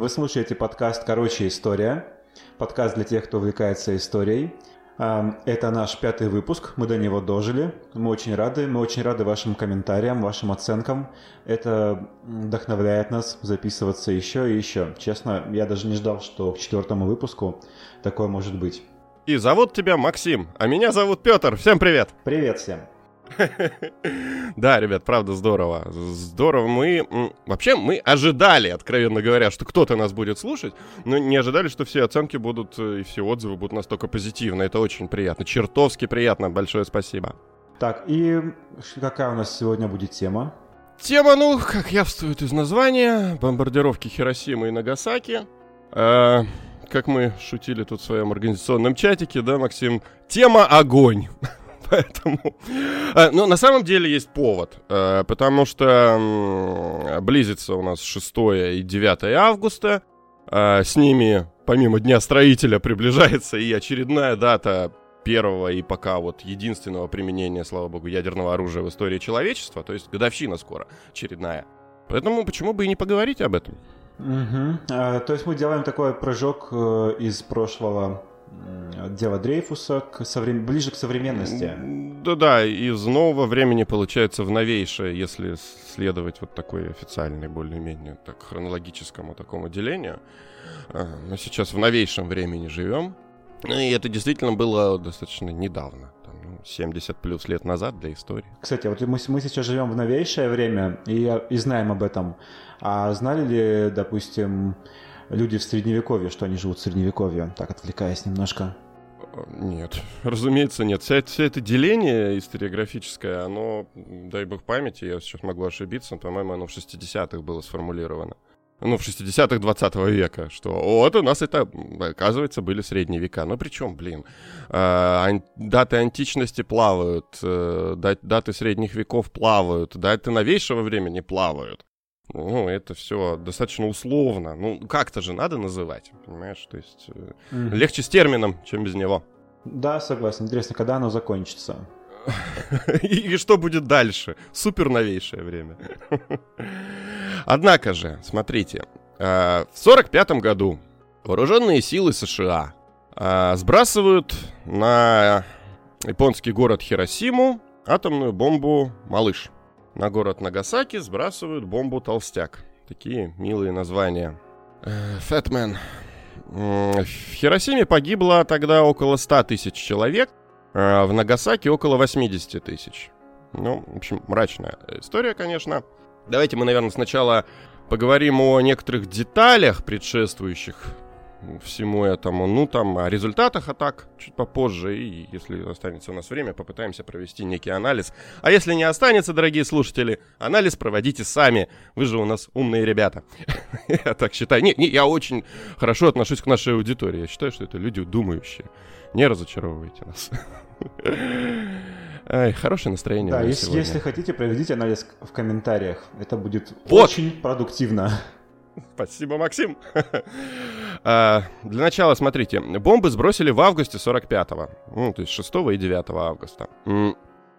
Вы слушаете подкаст «Короче, история». Подкаст для тех, кто увлекается историей. Это наш пятый выпуск, мы до него дожили. Мы очень рады, мы очень рады вашим комментариям, вашим оценкам. Это вдохновляет нас записываться еще и еще. Честно, я даже не ждал, что к четвертому выпуску такое может быть. И зовут тебя Максим, а меня зовут Петр. Всем привет! Привет всем! Да, ребят, правда здорово. Здорово. Мы вообще мы ожидали, откровенно говоря, что кто-то нас будет слушать, но не ожидали, что все оценки будут э, и все отзывы будут настолько позитивны. Это очень приятно. Чертовски приятно. Большое спасибо. Так, и какая у нас сегодня будет тема? Тема, ну, как явствует из названия, бомбардировки Хиросимы и Нагасаки. Э, как мы шутили тут в своем организационном чатике, да, Максим? Тема огонь. Поэтому... Э, ну, на самом деле есть повод, э, потому что близится у нас 6 и 9 августа. Э, с ними, помимо Дня строителя, приближается и очередная дата первого и пока вот единственного применения, слава богу, ядерного оружия в истории человечества, то есть годовщина скоро, очередная. Поэтому почему бы и не поговорить об этом? Угу. А, то есть мы делаем такой прыжок из прошлого дела Дрейфуса к соврем... ближе к современности. Да-да, из нового времени получается в новейшее, если следовать вот такой официальной, более-менее так хронологическому такому делению. А, мы сейчас в новейшем времени живем. И это действительно было достаточно недавно. 70 ну, плюс лет назад для истории. Кстати, вот мы, мы сейчас живем в новейшее время и, и знаем об этом. А знали ли, допустим, люди в Средневековье, что они живут в Средневековье, так отвлекаясь немножко. Нет, разумеется, нет. Все, все это деление историографическое, оно, дай бог памяти, я сейчас могу ошибиться, по-моему, оно в 60-х было сформулировано. Ну, в 60-х 20 века, что вот у нас это, оказывается, были средние века. Ну, причем, блин, э, даты античности плавают, э, даты средних веков плавают, даты новейшего времени плавают ну, это все достаточно условно. Ну, как-то же надо называть, понимаешь? То есть mm. легче с термином, чем без него. Да, согласен. Интересно, когда оно закончится? И что будет дальше? Супер новейшее время. Однако же, смотрите, э, в 1945 году вооруженные силы США э, сбрасывают на японский город Хиросиму атомную бомбу «Малыш». На город Нагасаки сбрасывают бомбу «Толстяк». Такие милые названия. Фэтмен. В Хиросиме погибло тогда около 100 тысяч человек, а в Нагасаки около 80 тысяч. Ну, в общем, мрачная история, конечно. Давайте мы, наверное, сначала поговорим о некоторых деталях, предшествующих всему этому. Ну, там, о результатах атак чуть попозже. И если останется у нас время, попытаемся провести некий анализ. А если не останется, дорогие слушатели, анализ проводите сами. Вы же у нас умные ребята. Я так считаю. Не, не, я очень хорошо отношусь к нашей аудитории. Я считаю, что это люди думающие. Не разочаровывайте нас. Ай, хорошее настроение. Да, если, если хотите, проведите анализ в комментариях. Это будет вот. очень продуктивно. Спасибо, Максим. а, для начала, смотрите, бомбы сбросили в августе 45-го, ну, то есть 6 и 9 августа.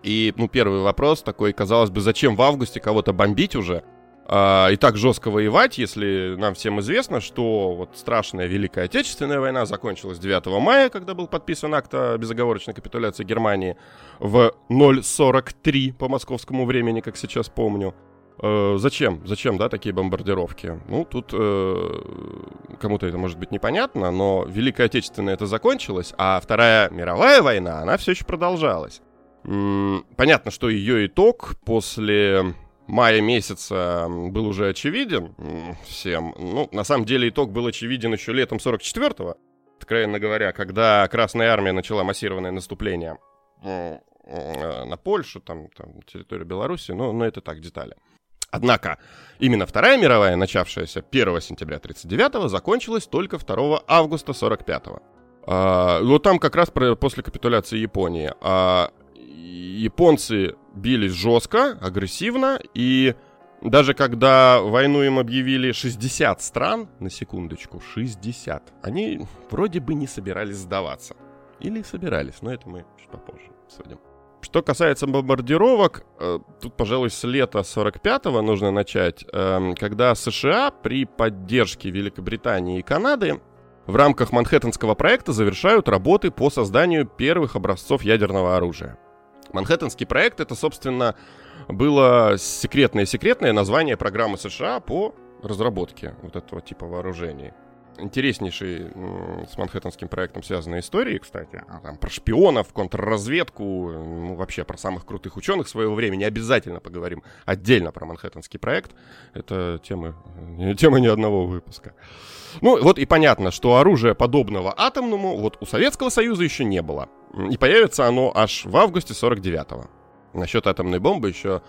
И, ну, первый вопрос такой, казалось бы, зачем в августе кого-то бомбить уже? А, и так жестко воевать, если нам всем известно, что вот страшная Великая Отечественная война закончилась 9 мая, когда был подписан акт о безоговорочной капитуляции Германии в 0.43 по московскому времени, как сейчас помню. Э, зачем? Зачем, да, такие бомбардировки? Ну, тут э, кому-то это может быть непонятно, но Великая Отечественная это закончилась, а Вторая мировая война, она все еще продолжалась. М-м, понятно, что ее итог после мая месяца был уже очевиден всем. Ну, на самом деле итог был очевиден еще летом 44-го, откровенно говоря, когда Красная Армия начала массированное наступление э, на Польшу, там, там территорию Беларуси, но, но это так, детали. Однако, именно Вторая мировая, начавшаяся 1 сентября 1939-го, закончилась только 2 августа 1945-го. А, вот там как раз про, после капитуляции Японии. А, японцы бились жестко, агрессивно, и даже когда войну им объявили 60 стран, на секундочку, 60, они вроде бы не собирались сдаваться. Или собирались, но это мы чуть попозже обсудим. Что касается бомбардировок, э, тут, пожалуй, с лета 45-го нужно начать, эм, когда США при поддержке Великобритании и Канады в рамках Манхэттенского проекта завершают работы по созданию первых образцов ядерного оружия. Манхэттенский проект это, собственно, было секретное-секретное название программы США по разработке вот этого типа вооружений интереснейшие с Манхэттенским проектом связанные истории, кстати. А там про шпионов, контрразведку, ну, вообще про самых крутых ученых своего времени. Обязательно поговорим отдельно про Манхэттенский проект. Это тема, тема ни одного выпуска. Ну, вот и понятно, что оружия подобного атомному вот у Советского Союза еще не было. И появится оно аж в августе 49-го. Насчет атомной бомбы еще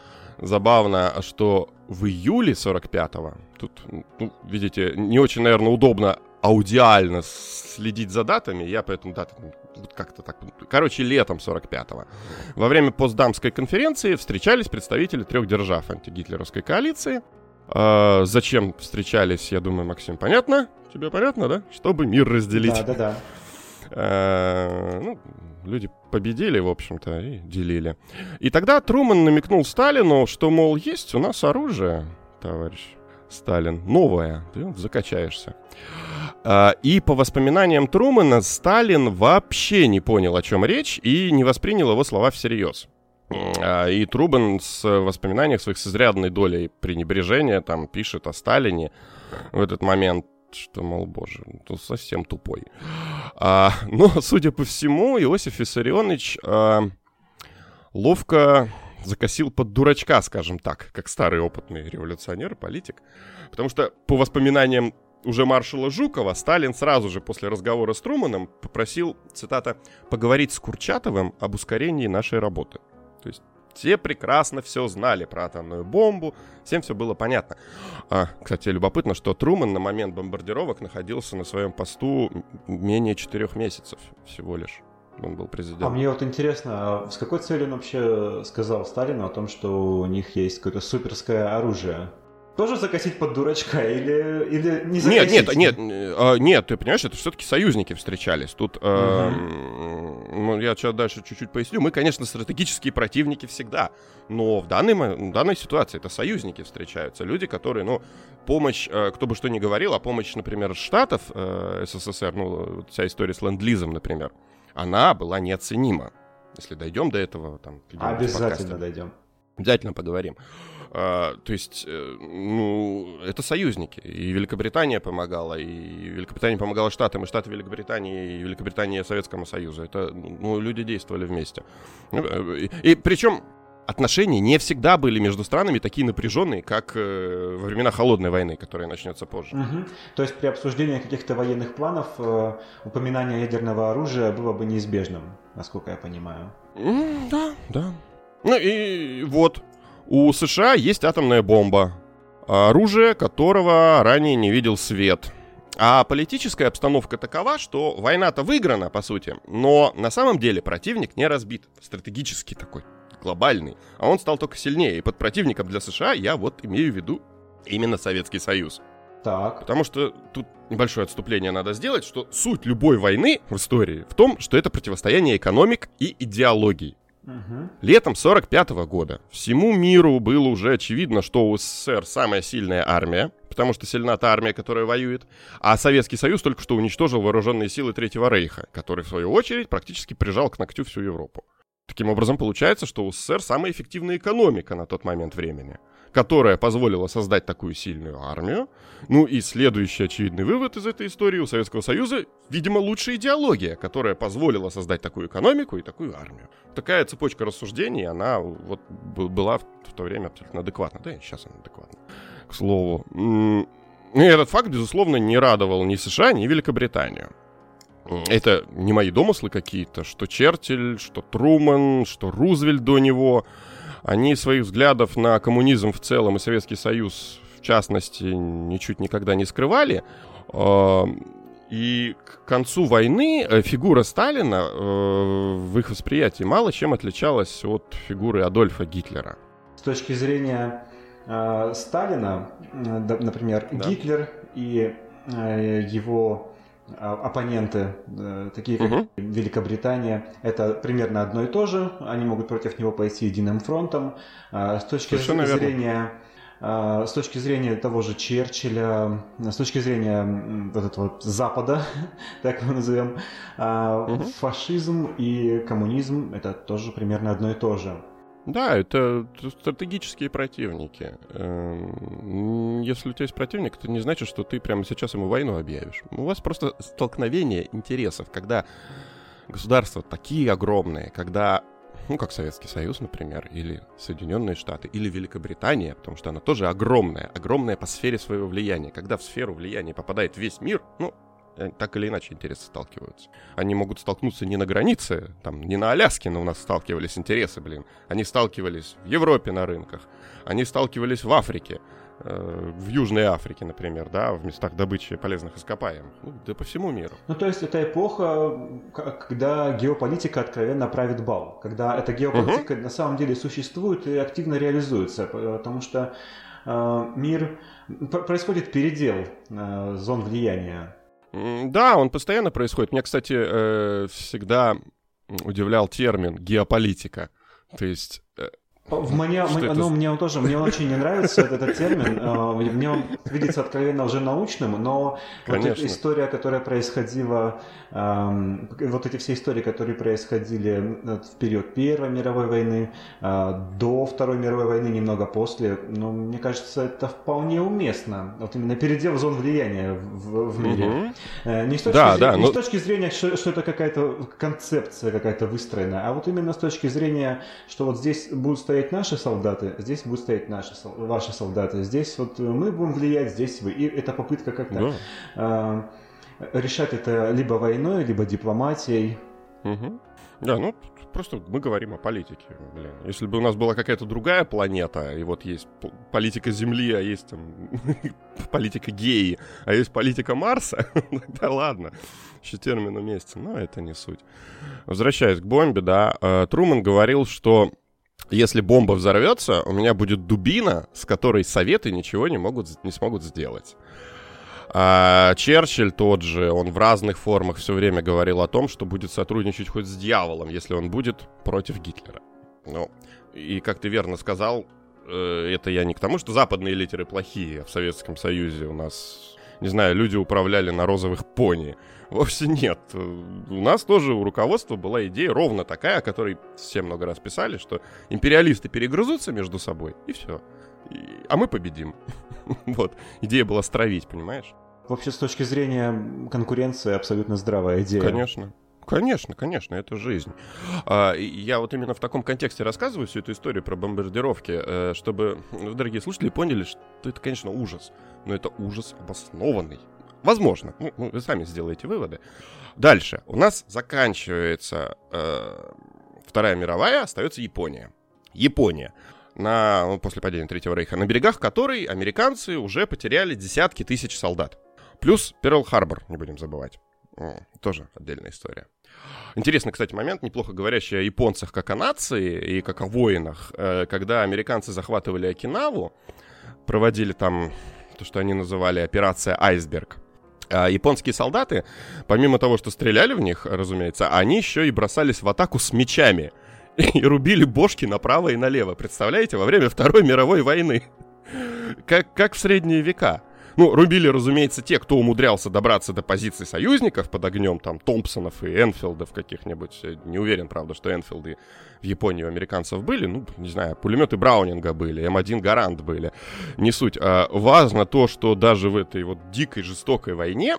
забавно, что в июле 45-го, тут, ну, видите, не очень, наверное, удобно аудиально следить за датами, я поэтому даты как-то так... Короче, летом 45-го. Во время постдамской конференции встречались представители трех держав антигитлеровской коалиции. А, зачем встречались, я думаю, Максим, понятно? Тебе понятно, да? Чтобы мир разделить. Да, да, да. А, ну, люди победили, в общем-то, и делили. И тогда Труман намекнул Сталину, что, мол, есть у нас оружие, товарищ Сталин, новое, ты закачаешься. А, и по воспоминаниям Трумана, Сталин вообще не понял, о чем речь, и не воспринял его слова всерьез. А, и Трубан с воспоминаниях своих с изрядной долей пренебрежения там пишет о Сталине в этот момент что, мол, боже, ну, совсем тупой. А, но, судя по всему, Иосиф Виссарионович а, ловко закосил под дурачка, скажем так, как старый опытный революционер, политик. Потому что, по воспоминаниям уже маршала Жукова, Сталин сразу же после разговора с Труманом попросил, цитата, «поговорить с Курчатовым об ускорении нашей работы». То есть все прекрасно все знали про атомную бомбу, всем все было понятно. А, кстати, любопытно, что Труман на момент бомбардировок находился на своем посту менее четырех месяцев всего лишь. Он был президентом. А мне вот интересно, а с какой целью он вообще сказал Сталину о том, что у них есть какое-то суперское оружие? тоже закосить под дурачка или, или не закосить? Нет, нет, нет, э, нет, ты понимаешь, это все-таки союзники встречались. Тут, угу. э, ну, я сейчас дальше чуть-чуть поясню. Мы, конечно, стратегические противники всегда, но в данной, в данной ситуации это союзники встречаются. Люди, которые, ну, помощь, э, кто бы что ни говорил, а помощь, например, Штатов, э, СССР, ну, вся история с ленд-лизом, например, она была неоценима. Если дойдем до этого, там... Обязательно дойдем. Обязательно поговорим. А, то есть, э, ну, это союзники. И Великобритания помогала, и Великобритания помогала Штатам, и Штаты Великобритании, и Великобритания Советскому Союзу. Это, ну, люди действовали вместе. Э, и, и причем отношения не всегда были между странами такие напряженные, как э, во времена холодной войны, которая начнется позже. Угу. То есть при обсуждении каких-то военных планов э, упоминание ядерного оружия было бы неизбежным, насколько я понимаю. Mm, да, да. Ну и вот, у США есть атомная бомба, оружие которого ранее не видел свет. А политическая обстановка такова, что война-то выиграна, по сути, но на самом деле противник не разбит. Стратегический такой, глобальный. А он стал только сильнее. И под противником для США я вот имею в виду именно Советский Союз. Так. Потому что тут небольшое отступление надо сделать, что суть любой войны в истории в том, что это противостояние экономик и идеологий. Летом 45 -го года. Всему миру было уже очевидно, что у СССР самая сильная армия, потому что сильна та армия, которая воюет, а Советский Союз только что уничтожил вооруженные силы Третьего Рейха, который, в свою очередь, практически прижал к ногтю всю Европу. Таким образом, получается, что у СССР самая эффективная экономика на тот момент времени – которая позволила создать такую сильную армию. Ну и следующий очевидный вывод из этой истории у Советского Союза, видимо, лучшая идеология, которая позволила создать такую экономику и такую армию. Такая цепочка рассуждений, она вот была в то время абсолютно адекватна. Да, и сейчас она адекватна. К слову. И этот факт, безусловно, не радовал ни США, ни Великобританию. Это не мои домыслы какие-то, что Черчилль, что Труман, что Рузвельт до него — они своих взглядов на коммунизм в целом и Советский Союз в частности ничуть никогда не скрывали. А, и к концу войны э, фигура Сталина э, в их восприятии мало чем отличалась от фигуры Адольфа Гитлера. С точки зрения э, Сталина, например, да. Гитлер и его оппоненты, э, такие как угу. Великобритания, это примерно одно и то же. Они могут против него пойти единым фронтом. А, с точки Совершенно зрения а, с точки зрения того же Черчилля, с точки зрения вот этого Запада, так его назовем, угу. фашизм и коммунизм это тоже примерно одно и то же. Да, это стратегические противники. Эм, если у тебя есть противник, это не значит, что ты прямо сейчас ему войну объявишь. У вас просто столкновение интересов, когда государства такие огромные, когда ну, как Советский Союз, например, или Соединенные Штаты, или Великобритания, потому что она тоже огромная, огромная по сфере своего влияния. Когда в сферу влияния попадает весь мир, ну, так или иначе интересы сталкиваются. Они могут столкнуться не на границе, там, не на Аляске, но у нас сталкивались интересы, блин. Они сталкивались в Европе на рынках, они сталкивались в Африке, Э, в Южной Африке, например, да, в местах добычи полезных ископаемых, ну, да по всему миру. Ну, то есть это эпоха, когда геополитика откровенно правит бал, когда эта геополитика угу. на самом деле существует и активно реализуется, потому что э, мир происходит передел э, зон влияния. Да, он постоянно происходит. Меня, кстати, э, всегда удивлял термин геополитика. То есть э, в мне, мне, ну, мне он тоже, мне очень не нравится этот термин. А, мне он видится откровенно уже научным, но Конечно. вот эта история, которая происходила, вот эти все истории, которые происходили э, в период Первой мировой войны, а, до Второй мировой войны, немного после, ну, мне кажется, это вполне уместно. Вот именно передел зон влияния в, в мире. Угу. Не, с точки, да, зрения, да, не но... с точки зрения, что, что это какая-то концепция какая-то выстроенная, а вот именно с точки зрения, что вот здесь будут стоять наши солдаты, здесь будут стоять наши, ваши солдаты, здесь вот мы будем влиять, здесь вы. И это попытка как-то да. э, решать это либо войной, либо дипломатией. Угу. Да, ну просто мы говорим о политике. Блин. Если бы у нас была какая-то другая планета, и вот есть политика Земли, а есть там политика геи, а есть политика Марса, да ладно, еще термин уместен, но это не суть. Возвращаясь к бомбе, да, э, Труман говорил, что если бомба взорвется, у меня будет дубина, с которой советы ничего не, могут, не смогут сделать. А Черчилль тот же, он в разных формах все время говорил о том, что будет сотрудничать хоть с дьяволом, если он будет против Гитлера. Ну, и как ты верно сказал, э, это я не к тому, что западные литеры плохие, а в Советском Союзе у нас, не знаю, люди управляли на розовых пони. Вовсе нет. У нас тоже у руководства была идея ровно такая, о которой все много раз писали, что империалисты перегрызутся между собой, и все. И... А мы победим. вот. Идея была стравить, понимаешь? Вообще, с точки зрения конкуренции, абсолютно здравая идея. Конечно. Конечно, конечно, это жизнь. А, я вот именно в таком контексте рассказываю всю эту историю про бомбардировки, э, чтобы ну, дорогие слушатели поняли, что это, конечно, ужас, но это ужас обоснованный. Возможно. Ну, вы сами сделаете выводы. Дальше. У нас заканчивается э, Вторая мировая, остается Япония. Япония. На, ну, после падения Третьего Рейха, на берегах которой американцы уже потеряли десятки тысяч солдат. Плюс Перл-Харбор, не будем забывать. Тоже отдельная история. Интересный, кстати, момент, неплохо говорящий о японцах как о нации и как о воинах. Э, когда американцы захватывали Окинаву, проводили там то, что они называли операция «Айсберг», а японские солдаты, помимо того, что стреляли в них, разумеется, они еще и бросались в атаку с мечами. И рубили бошки направо и налево. Представляете, во время Второй мировой войны. Как, как в средние века. Ну, рубили, разумеется, те, кто умудрялся добраться до позиций союзников под огнем, там, Томпсонов и Энфилдов каких-нибудь. Не уверен, правда, что Энфилды в Японии у американцев были. Ну, не знаю, пулеметы Браунинга были, М1 Гарант были. Не суть. А важно то, что даже в этой вот дикой, жестокой войне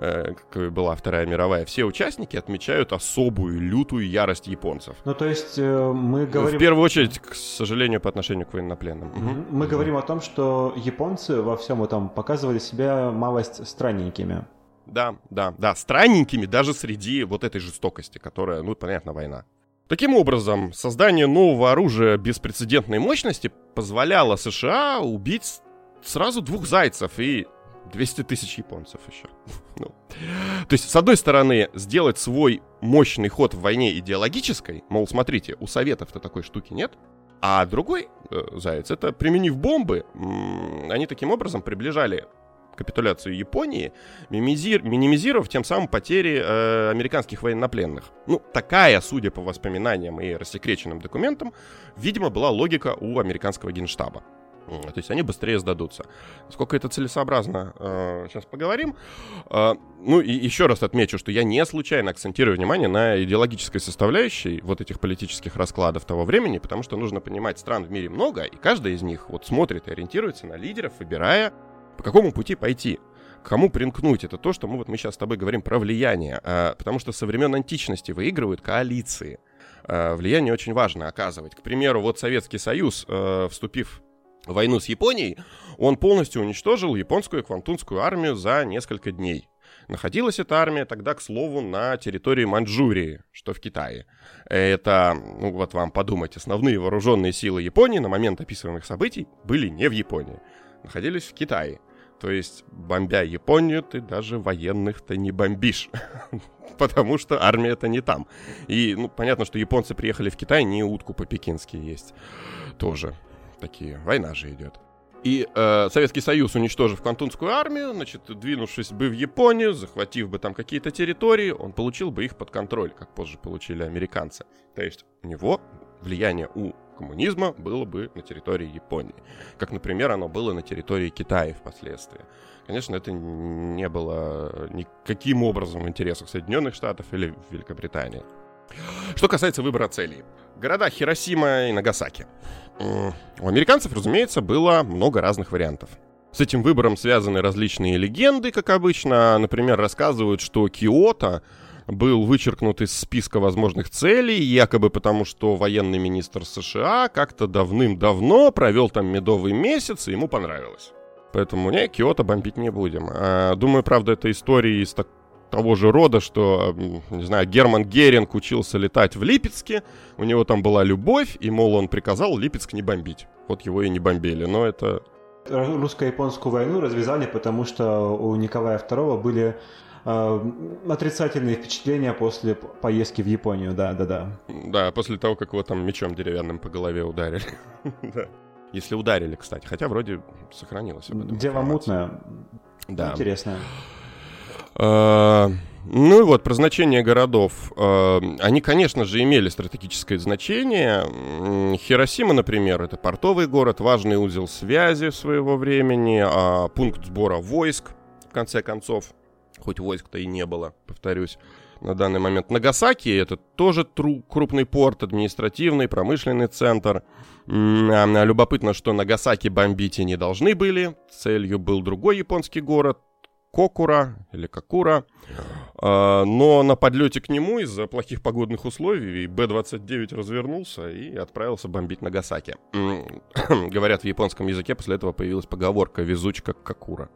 Э, как была Вторая мировая, все участники отмечают особую лютую ярость японцев. Ну, то есть э, мы говорим... В первую очередь, к сожалению, по отношению к военнопленным. Мы угу. говорим о том, что японцы во всем этом показывали себя малость странненькими. Да, да, да, странненькими даже среди вот этой жестокости, которая, ну, понятно, война. Таким образом, создание нового оружия беспрецедентной мощности позволяло США убить сразу двух зайцев и 200 тысяч японцев еще. ну. То есть, с одной стороны, сделать свой мощный ход в войне идеологической, мол, смотрите, у Советов-то такой штуки нет, а другой э, заяц, это применив бомбы, м- они таким образом приближали капитуляцию Японии, минимизировав тем самым потери э, американских военнопленных. Ну, такая, судя по воспоминаниям и рассекреченным документам, видимо, была логика у американского генштаба. То есть они быстрее сдадутся. Сколько это целесообразно, э, сейчас поговорим. Э, ну и еще раз отмечу, что я не случайно акцентирую внимание на идеологической составляющей вот этих политических раскладов того времени, потому что нужно понимать, стран в мире много, и каждая из них вот смотрит и ориентируется на лидеров, выбирая, по какому пути пойти кому примкнуть. Это то, что мы вот мы сейчас с тобой говорим про влияние. А, потому что со времен античности выигрывают коалиции. А, влияние очень важно оказывать. К примеру, вот Советский Союз, а, вступив войну с Японией, он полностью уничтожил японскую квантунскую армию за несколько дней. Находилась эта армия тогда, к слову, на территории Маньчжурии, что в Китае. Это, ну вот вам подумать, основные вооруженные силы Японии на момент описываемых событий были не в Японии, находились в Китае. То есть, бомбя Японию, ты даже военных-то не бомбишь. Потому что армия-то не там. И, ну, понятно, что японцы приехали в Китай, не утку по-пекински есть. Тоже такие. Война же идет. И э, Советский Союз, уничтожив Кантунскую армию, значит, двинувшись бы в Японию, захватив бы там какие-то территории, он получил бы их под контроль, как позже получили американцы. То есть у него влияние у коммунизма было бы на территории Японии. Как, например, оно было на территории Китая впоследствии. Конечно, это не было никаким образом в интересах Соединенных Штатов или Великобритании. Что касается выбора целей. Города Хиросима и Нагасаки. У американцев, разумеется, было много разных вариантов. С этим выбором связаны различные легенды, как обычно. Например, рассказывают, что Киото был вычеркнут из списка возможных целей, якобы потому, что военный министр США как-то давным-давно провел там медовый месяц, и ему понравилось. Поэтому не, Киото бомбить не будем. А, думаю, правда, это история из так, того же рода, что, не знаю, Герман Геринг учился летать в Липецке, у него там была любовь, и, мол, он приказал Липецк не бомбить. Вот его и не бомбили, но это... Русско-японскую войну развязали, потому что у Николая II были э, отрицательные впечатления после поездки в Японию, да, да, да. Да, после того, как его там мечом деревянным по голове ударили. Если ударили, кстати, хотя вроде сохранилось. Дело мутное. Да. Интересное. А, ну и вот, про значение городов. А, они, конечно же, имели стратегическое значение. Хиросима, например, это портовый город, важный узел связи своего времени, а пункт сбора войск, в конце концов. Хоть войск-то и не было, повторюсь на данный момент. Нагасаки это тоже тру- крупный порт, административный, промышленный центр. Любопытно, что Нагасаки бомбить и не должны были. Целью был другой японский город, Кокура или Кокура. А, но на подлете к нему из-за плохих погодных условий Б-29 развернулся и отправился бомбить Нагасаки. Говорят, в японском языке после этого появилась поговорка «везуч как Кокура».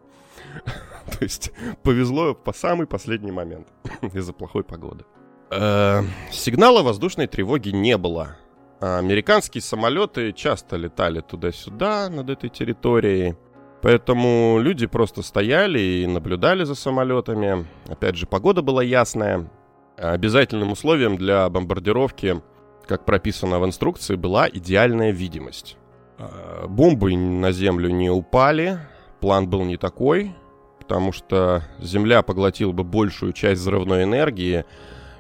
То есть повезло по самый последний момент из-за плохой погоды. Э, сигнала воздушной тревоги не было. Американские самолеты часто летали туда-сюда над этой территорией. Поэтому люди просто стояли и наблюдали за самолетами. Опять же, погода была ясная. Обязательным условием для бомбардировки, как прописано в инструкции, была идеальная видимость. Э, бомбы на землю не упали, план был не такой, потому что Земля поглотила бы большую часть взрывной энергии,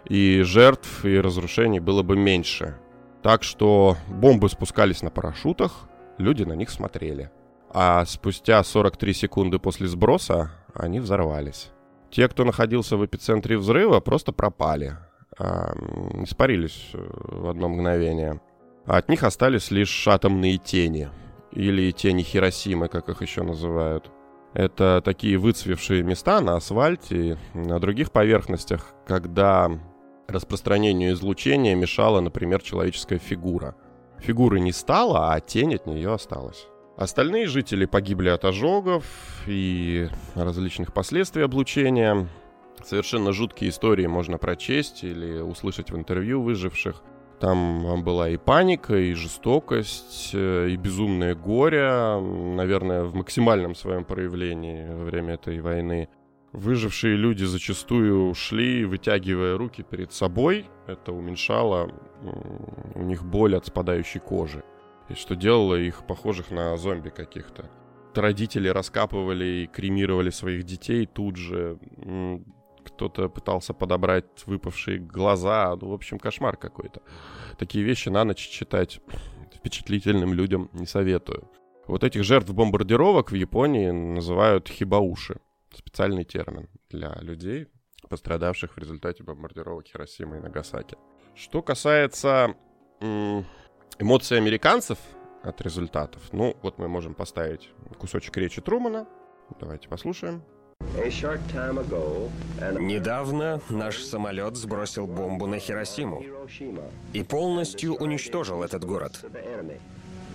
и жертв и разрушений было бы меньше. Так что бомбы спускались на парашютах, люди на них смотрели а спустя 43 секунды после сброса они взорвались. Те, кто находился в эпицентре взрыва, просто пропали, а, испарились э, в одно мгновение. А от них остались лишь атомные тени, или тени Хиросимы, как их еще называют. Это такие выцвевшие места на асфальте и на других поверхностях, когда распространению излучения мешала, например, человеческая фигура. Фигуры не стало, а тень от нее осталась. Остальные жители погибли от ожогов и различных последствий облучения. Совершенно жуткие истории можно прочесть или услышать в интервью выживших. Там была и паника, и жестокость, э, и безумное горе, наверное, в максимальном своем проявлении во время этой войны. Выжившие люди зачастую ушли, вытягивая руки перед собой. Это уменьшало у них боль от спадающей кожи и что делало их похожих на зомби каких-то. родители раскапывали и кремировали своих детей тут же. Кто-то пытался подобрать выпавшие глаза. Ну, в общем, кошмар какой-то. Такие вещи на ночь читать впечатлительным людям не советую. Вот этих жертв бомбардировок в Японии называют хибауши. Специальный термин для людей, пострадавших в результате бомбардировок Хиросимы и Нагасаки. Что касается эмоций американцев от результатов, ну, вот мы можем поставить кусочек речи Трумана. Давайте послушаем. Недавно наш самолет сбросил бомбу на Хиросиму и полностью уничтожил этот город.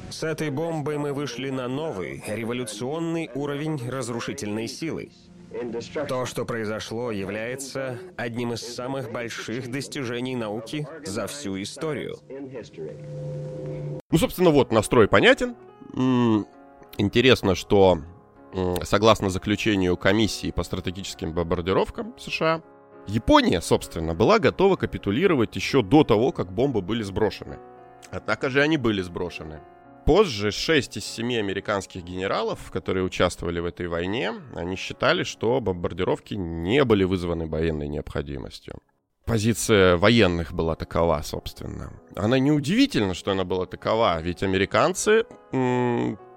С этой бомбой мы вышли на новый, революционный уровень разрушительной силы. То, что произошло, является одним из самых больших достижений науки за всю историю. Ну, собственно, вот настрой понятен. Интересно, что согласно заключению комиссии по стратегическим бомбардировкам США, Япония, собственно, была готова капитулировать еще до того, как бомбы были сброшены. Однако же они были сброшены. Позже 6 из 7 американских генералов, которые участвовали в этой войне, они считали, что бомбардировки не были вызваны военной необходимостью. Позиция военных была такова, собственно. Она неудивительна, что она была такова, ведь американцы,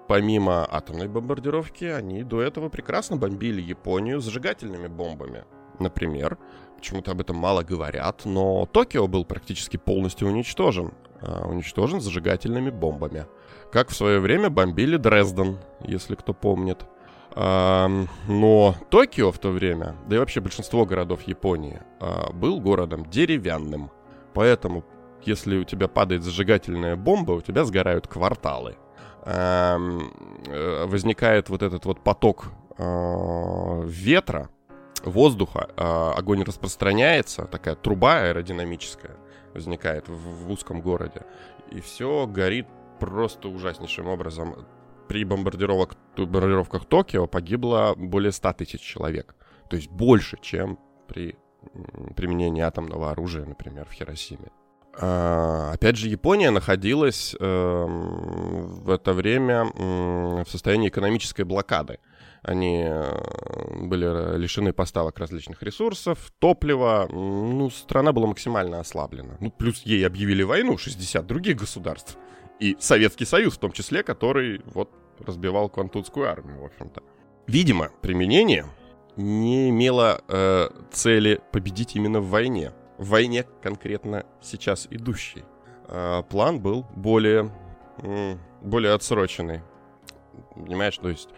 помимо атомной бомбардировки, они до этого прекрасно бомбили Японию зажигательными бомбами. Например, почему-то об этом мало говорят, но Токио был практически полностью уничтожен. А, уничтожен зажигательными бомбами как в свое время бомбили Дрезден, если кто помнит. Но Токио в то время, да и вообще большинство городов Японии, а, был городом деревянным. Поэтому, если у тебя падает зажигательная бомба, у тебя сгорают кварталы. Э, возникает вот этот вот поток а, ветра, воздуха, а, огонь распространяется, такая труба аэродинамическая возникает в узком городе, и все горит просто ужаснейшим образом. При бомбардировок, бомбардировках Токио погибло более 100 тысяч человек. То есть больше, чем при применении атомного оружия, например, в Хиросиме. А, опять же, Япония находилась э, в это время э, в состоянии экономической блокады. Они э, были лишены поставок различных ресурсов, топлива. Ну, страна была максимально ослаблена. Ну, плюс ей объявили войну 60 других государств и Советский Союз в том числе, который вот разбивал Квантунскую армию, в общем-то. Видимо, применение не имело э, цели победить именно в войне. В войне конкретно сейчас идущей. Э, план был более, э, более отсроченный. Понимаешь, то есть э,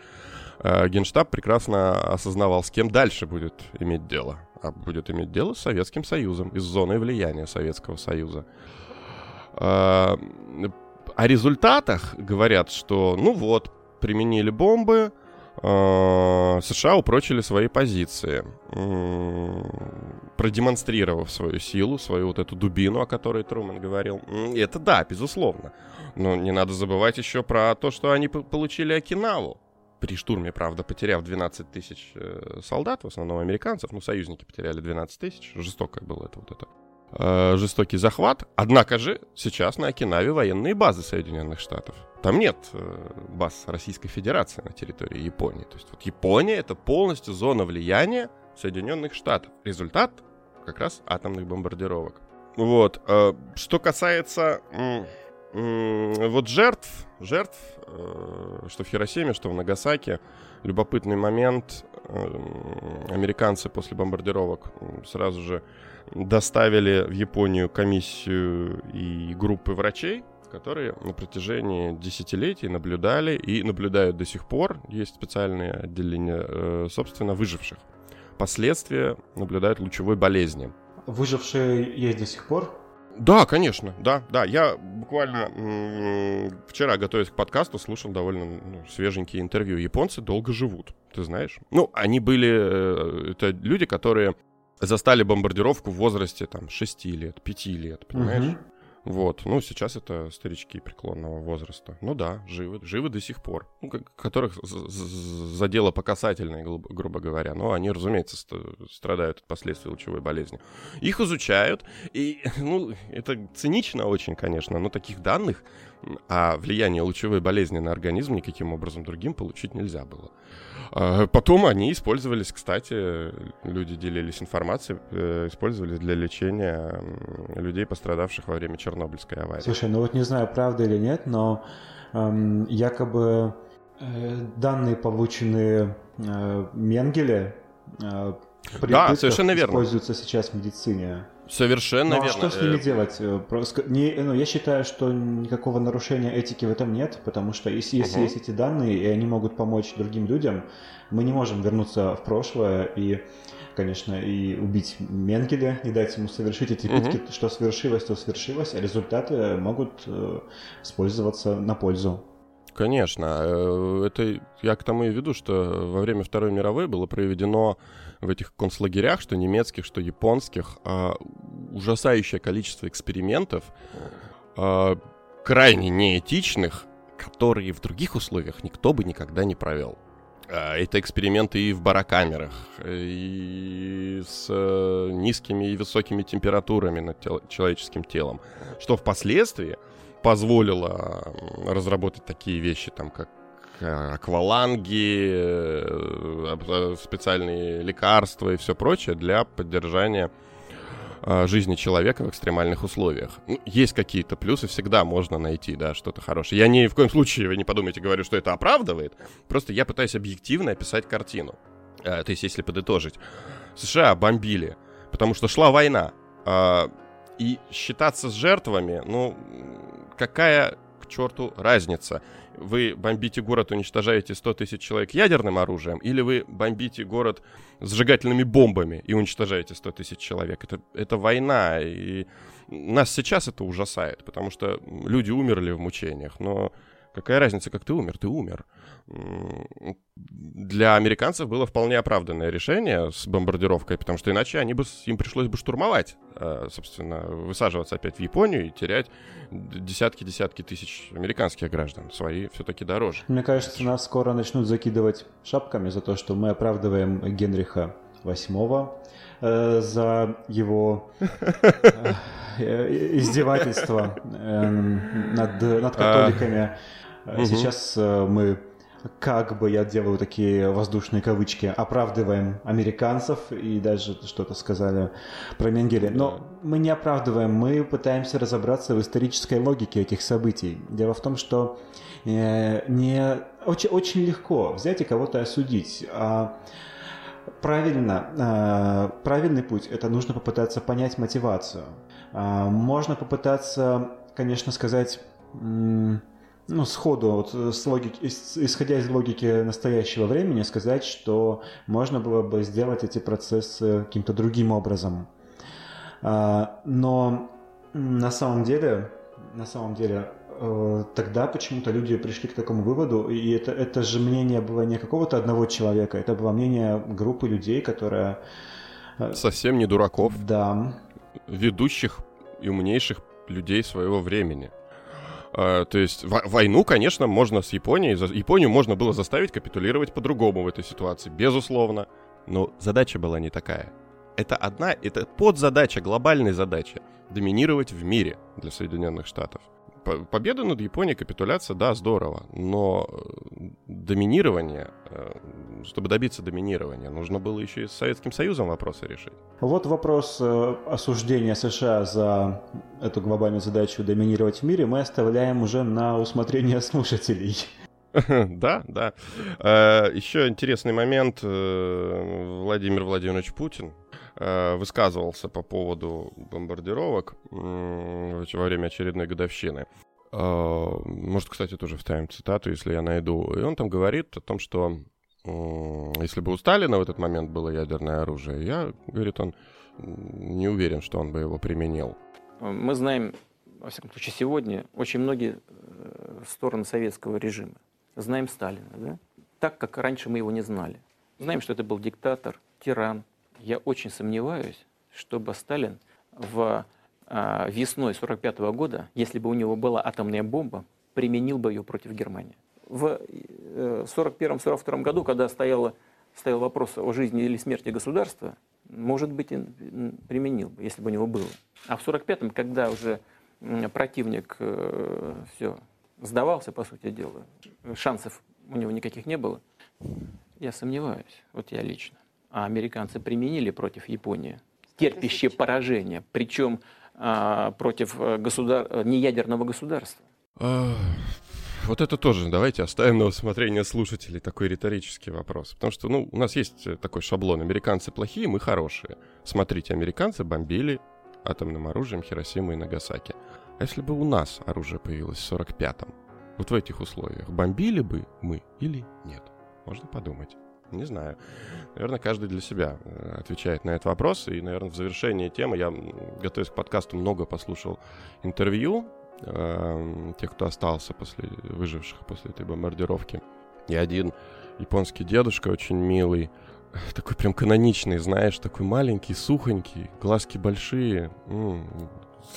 Генштаб прекрасно осознавал, с кем дальше будет иметь дело. А будет иметь дело с Советским Союзом, из зоны влияния Советского Союза. Э, о результатах говорят, что, ну вот, применили бомбы, э, США упрочили свои позиции, продемонстрировав свою силу, свою вот эту дубину, о которой Труман говорил. Это да, безусловно. Но не надо забывать еще про то, что они получили Окинаву. При штурме, правда, потеряв 12 тысяч э, солдат, в основном американцев, ну, союзники потеряли 12 тысяч, жестоко было это вот это э, жестокий захват. Однако же сейчас на Окинаве военные базы Соединенных Штатов. Там нет э, баз Российской Федерации на территории Японии. То есть вот Япония это полностью зона влияния Соединенных Штатов. Результат как раз атомных бомбардировок. Вот. Что касается вот жертв, жертв, э, что в Хиросиме, что в Нагасаки, любопытный момент. Э, американцы после бомбардировок сразу же доставили в Японию комиссию и группы врачей, которые на протяжении десятилетий наблюдали и наблюдают до сих пор. Есть специальные отделения, э, собственно, выживших. Последствия наблюдают лучевой болезни. Выжившие есть до сих пор? Да, конечно, да, да. Я буквально вчера, готовясь к подкасту, слушал довольно ну, свеженькие интервью. Японцы долго живут, ты знаешь. Ну, они были... Э, это люди, которые застали бомбардировку в возрасте там 6 лет, 5 лет, понимаешь? Угу. Вот. Ну, сейчас это старички преклонного возраста. Ну да, живы, живы до сих пор. Ну, которых задело по касательной, грубо, говоря. Но они, разумеется, страдают от последствий лучевой болезни. Их изучают, и, ну, это цинично очень, конечно, но таких данных о влиянии лучевой болезни на организм никаким образом другим получить нельзя было. А, потом они использовались, кстати, люди делились информацией, э, использовались для лечения людей, пострадавших во время Чернобыльской аварии. Слушай, ну вот не знаю, правда или нет, но эм, якобы э, данные, полученные э, Менгеле, э, при да, совершенно верно. используются сейчас в медицине. Совершенно ну, верно. а что с ними э, делать? Просто, не, ну, я считаю, что никакого нарушения этики в этом нет, потому что если, если есть эти данные, и они могут помочь другим людям, мы не можем вернуться в прошлое и, конечно, и убить Менгеля, не дать ему совершить эти пытки, угу. что свершилось, то свершилось, а результаты могут э, использоваться на пользу. Конечно. Э, это я к тому и веду, что во время Второй мировой было проведено в этих концлагерях, что немецких, что японских, а, ужасающее количество экспериментов, а, крайне неэтичных, которые в других условиях никто бы никогда не провел. А, это эксперименты и в барокамерах, и с э, низкими и высокими температурами над тел- человеческим телом, что впоследствии позволило разработать такие вещи, там, как акваланги, э, специальные лекарства и все прочее для поддержания жизни человека в экстремальных условиях. Ну, есть какие-то плюсы, всегда можно найти, да, что-то хорошее. Я ни в коем случае, вы не подумайте, говорю, что это оправдывает. Просто я пытаюсь объективно описать картину. То есть, если подытожить. США бомбили, потому что шла война. А, и считаться с жертвами, ну, какая к черту разница? вы бомбите город, уничтожаете 100 тысяч человек ядерным оружием, или вы бомбите город сжигательными бомбами и уничтожаете 100 тысяч человек. Это, это война, и нас сейчас это ужасает, потому что люди умерли в мучениях, но какая разница, как ты умер? Ты умер для американцев было вполне оправданное решение с бомбардировкой, потому что иначе они бы, им пришлось бы штурмовать, э, собственно, высаживаться опять в Японию и терять десятки-десятки тысяч американских граждан. Свои все-таки дороже. Мне кажется, нас скоро начнут закидывать шапками за то, что мы оправдываем Генриха VIII э, за его э, издевательство эм, над, над католиками. Сейчас мы как бы я делаю такие воздушные кавычки, оправдываем американцев и даже что-то сказали про Менгеле. Но мы не оправдываем, мы пытаемся разобраться в исторической логике этих событий. Дело в том, что э, не очень, очень легко взять и кого-то осудить. А правильно, э, правильный путь – это нужно попытаться понять мотивацию. А можно попытаться, конечно, сказать ну, сходу, вот, э, с логики, исходя из логики настоящего времени, сказать, что можно было бы сделать эти процессы каким-то другим образом. А, но на самом деле, на самом деле, э, тогда почему-то люди пришли к такому выводу, и это, это же мнение было не какого-то одного человека, это было мнение группы людей, которая... Э, Совсем не дураков. Да. Ведущих и умнейших людей своего времени. А, то есть войну, конечно, можно с Японией, Японию можно было заставить капитулировать по-другому в этой ситуации, безусловно. Но задача была не такая. Это одна, это подзадача, глобальная задача — доминировать в мире для Соединенных Штатов победа над Японией, капитуляция, да, здорово, но э, доминирование, э, чтобы добиться доминирования, нужно было еще и с Советским Союзом вопросы решить. Вот вопрос э, осуждения США за эту глобальную задачу доминировать в мире мы оставляем уже на усмотрение слушателей. Да, да. Еще интересный момент. Владимир Владимирович Путин высказывался по поводу бомбардировок во время очередной годовщины. А, может, кстати, тоже вставим цитату, если я найду. И он там говорит о том, что если бы у Сталина в этот момент было ядерное оружие, я, говорит он, не уверен, что он бы его применил. Мы знаем, во всяком случае, сегодня очень многие э, стороны советского режима. Знаем Сталина, да? Так, как раньше мы его не знали. Знаем, что это был диктатор, тиран. Я очень сомневаюсь, чтобы Сталин в а, весной 1945 года, если бы у него была атомная бомба, применил бы ее против Германии. В 1941-1942 э, году, когда стояло, стоял вопрос о жизни или смерти государства, может быть, и применил бы, если бы у него было. А в 1945-м, когда уже противник э, все сдавался, по сути дела, шансов у него никаких не было, я сомневаюсь, вот я лично. А американцы применили против Японии терпящее поражение, причем а, против э, государ... Э, неядерного государства. Вот это тоже давайте оставим на усмотрение слушателей такой риторический вопрос. Потому что, ну, у нас есть такой шаблон. Американцы плохие, мы хорошие. Смотрите, американцы бомбили атомным оружием Хиросиму и Нагасаки. А если бы у нас оружие появилось в 45-м? Вот в этих условиях бомбили бы мы или нет? Можно подумать. Не знаю. Наверное, каждый для себя э, отвечает на этот вопрос. И, наверное, в завершении темы я, готовясь к подкасту, много послушал интервью э, тех, кто остался после выживших после этой бомбардировки. И один японский дедушка очень милый, такой прям каноничный, знаешь, такой маленький, сухонький, глазки большие. М-м,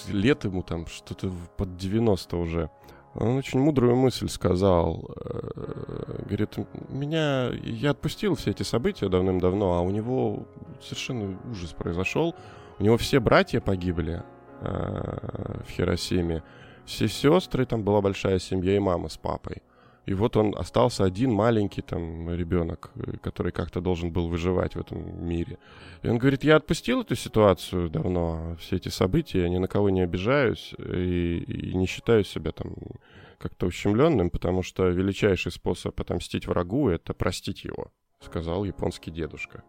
лет ему там что-то под 90 уже. Он очень мудрую мысль сказал. Э, говорит, меня... Я отпустил все эти события давным-давно, а у него совершенно ужас произошел. У него все братья погибли э, в Хиросиме. Все сестры, там была большая семья и мама с папой. И вот он остался один маленький там ребенок, который как-то должен был выживать в этом мире. И он говорит, я отпустил эту ситуацию давно, все эти события, я ни на кого не обижаюсь и, и не считаю себя там как-то ущемленным, потому что величайший способ отомстить врагу — это простить его, сказал японский дедушка.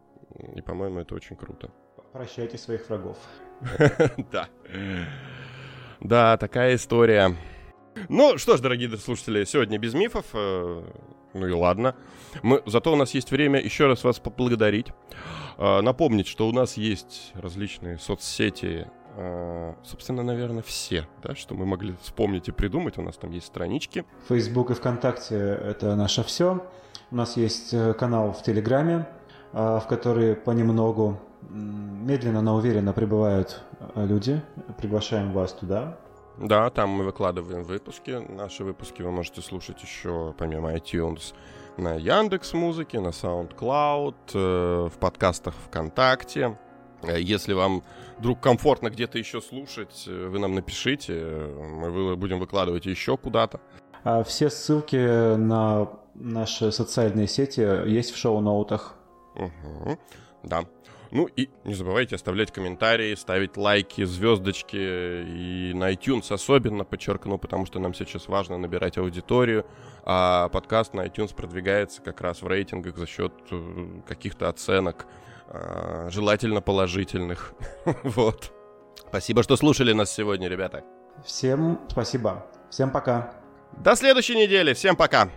И, по-моему, это очень круто. Прощайте своих врагов. Да. Да, такая история. Ну что ж, дорогие слушатели, сегодня без мифов. Э, ну и ладно. Мы, зато у нас есть время еще раз вас поблагодарить. Э, напомнить, что у нас есть различные соцсети. Э, собственно, наверное, все, да, что мы могли вспомнить и придумать. У нас там есть странички. Facebook и ВКонтакте — это наше все. У нас есть канал в Телеграме, в который понемногу, медленно, но уверенно прибывают люди. Приглашаем вас туда. Да, там мы выкладываем выпуски. Наши выпуски вы можете слушать еще, помимо iTunes, на Яндекс Музыке, на SoundCloud, э, в подкастах ВКонтакте. Э, если вам вдруг комфортно где-то еще слушать, э, вы нам напишите, мы будем выкладывать еще куда-то. А все ссылки на наши социальные сети есть в шоу-ноутах. Угу. Да. Ну и не забывайте оставлять комментарии, ставить лайки, звездочки. И на iTunes особенно подчеркну, потому что нам сейчас важно набирать аудиторию. А подкаст на iTunes продвигается как раз в рейтингах за счет э, каких-то оценок, а, желательно положительных. Вот. Спасибо, что слушали нас сегодня, ребята. Всем спасибо. Всем пока. До следующей недели. Всем пока.